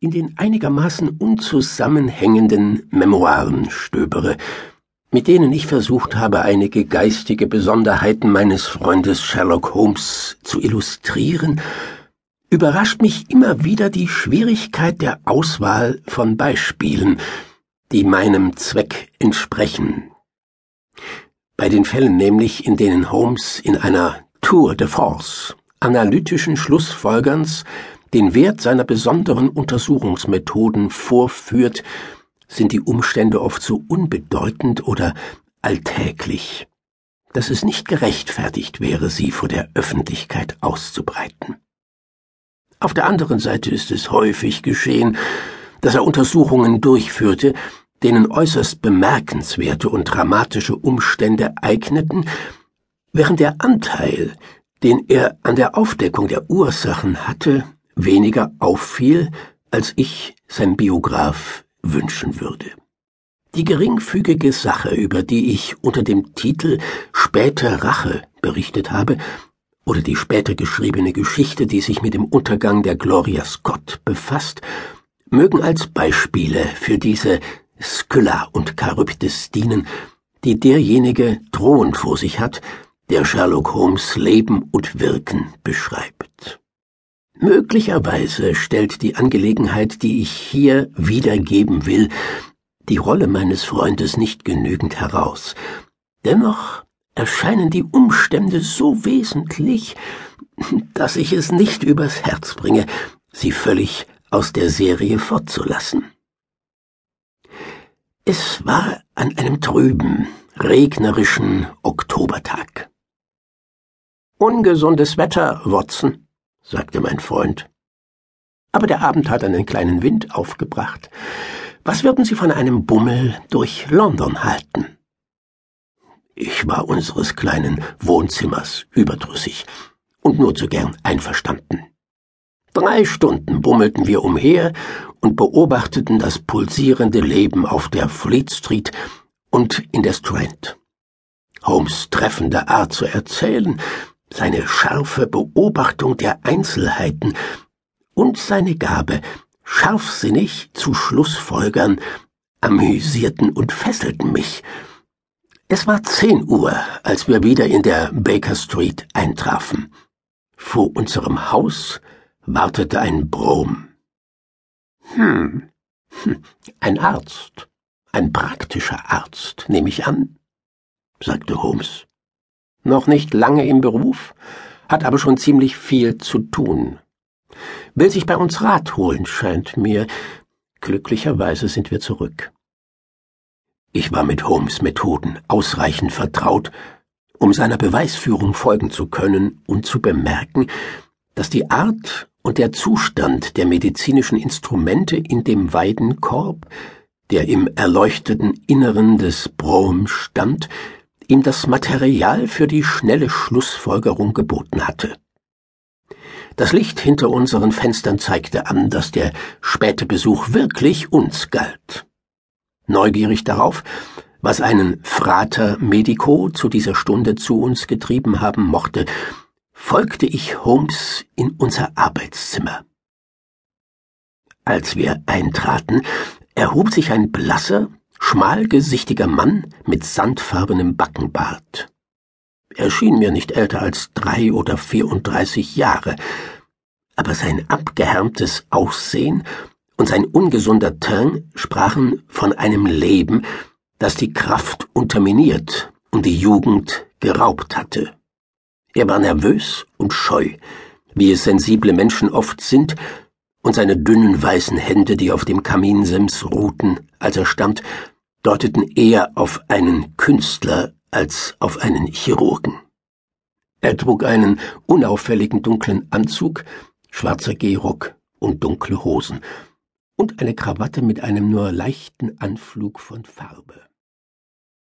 in den einigermaßen unzusammenhängenden Memoiren stöbere, mit denen ich versucht habe, einige geistige Besonderheiten meines Freundes Sherlock Holmes zu illustrieren, überrascht mich immer wieder die Schwierigkeit der Auswahl von Beispielen, die meinem Zweck entsprechen. Bei den Fällen nämlich, in denen Holmes in einer Tour de Force analytischen Schlussfolgerns den Wert seiner besonderen Untersuchungsmethoden vorführt, sind die Umstände oft so unbedeutend oder alltäglich, dass es nicht gerechtfertigt wäre, sie vor der Öffentlichkeit auszubreiten. Auf der anderen Seite ist es häufig geschehen, dass er Untersuchungen durchführte, denen äußerst bemerkenswerte und dramatische Umstände eigneten, während der Anteil, den er an der Aufdeckung der Ursachen hatte, weniger auffiel, als ich, sein Biograf, wünschen würde. Die geringfügige Sache, über die ich unter dem Titel Späte Rache berichtet habe, oder die später geschriebene Geschichte, die sich mit dem Untergang der Gloria Scott befasst, mögen als Beispiele für diese Skylla und Charybdis dienen, die derjenige drohend vor sich hat, der Sherlock Holmes Leben und Wirken beschreibt. Möglicherweise stellt die Angelegenheit, die ich hier wiedergeben will, die Rolle meines Freundes nicht genügend heraus. Dennoch erscheinen die Umstände so wesentlich, dass ich es nicht übers Herz bringe, sie völlig aus der Serie fortzulassen. Es war an einem trüben, regnerischen Oktobertag. Ungesundes Wetter, Watson, sagte mein Freund. Aber der Abend hat einen kleinen Wind aufgebracht. Was würden Sie von einem Bummel durch London halten? Ich war unseres kleinen Wohnzimmers überdrüssig und nur zu gern einverstanden. Drei Stunden bummelten wir umher und beobachteten das pulsierende Leben auf der Fleet Street und in der Strand. Holmes treffende Art zu erzählen seine scharfe Beobachtung der Einzelheiten und seine Gabe, scharfsinnig zu Schlussfolgern, amüsierten und fesselten mich. Es war zehn Uhr, als wir wieder in der Baker Street eintrafen. Vor unserem Haus wartete ein Brom. Hm, hm ein Arzt, ein praktischer Arzt, nehme ich an, sagte Holmes noch nicht lange im Beruf, hat aber schon ziemlich viel zu tun. Will sich bei uns Rat holen, scheint mir. Glücklicherweise sind wir zurück. Ich war mit Holmes Methoden ausreichend vertraut, um seiner Beweisführung folgen zu können und zu bemerken, dass die Art und der Zustand der medizinischen Instrumente in dem Weidenkorb, der im erleuchteten Inneren des Brom stand, ihm das Material für die schnelle Schlussfolgerung geboten hatte. Das Licht hinter unseren Fenstern zeigte an, dass der späte Besuch wirklich uns galt. Neugierig darauf, was einen Frater Medico zu dieser Stunde zu uns getrieben haben mochte, folgte ich Holmes in unser Arbeitszimmer. Als wir eintraten, erhob sich ein blasser, schmalgesichtiger Mann mit sandfarbenem Backenbart. Er schien mir nicht älter als drei oder vierunddreißig Jahre, aber sein abgehärmtes Aussehen und sein ungesunder Teint sprachen von einem Leben, das die Kraft unterminiert und die Jugend geraubt hatte. Er war nervös und scheu, wie es sensible Menschen oft sind, und seine dünnen weißen Hände, die auf dem Kaminsims ruhten, als er stand, deuteten eher auf einen Künstler als auf einen Chirurgen. Er trug einen unauffälligen dunklen Anzug, schwarzer Gehrock und dunkle Hosen und eine Krawatte mit einem nur leichten Anflug von Farbe.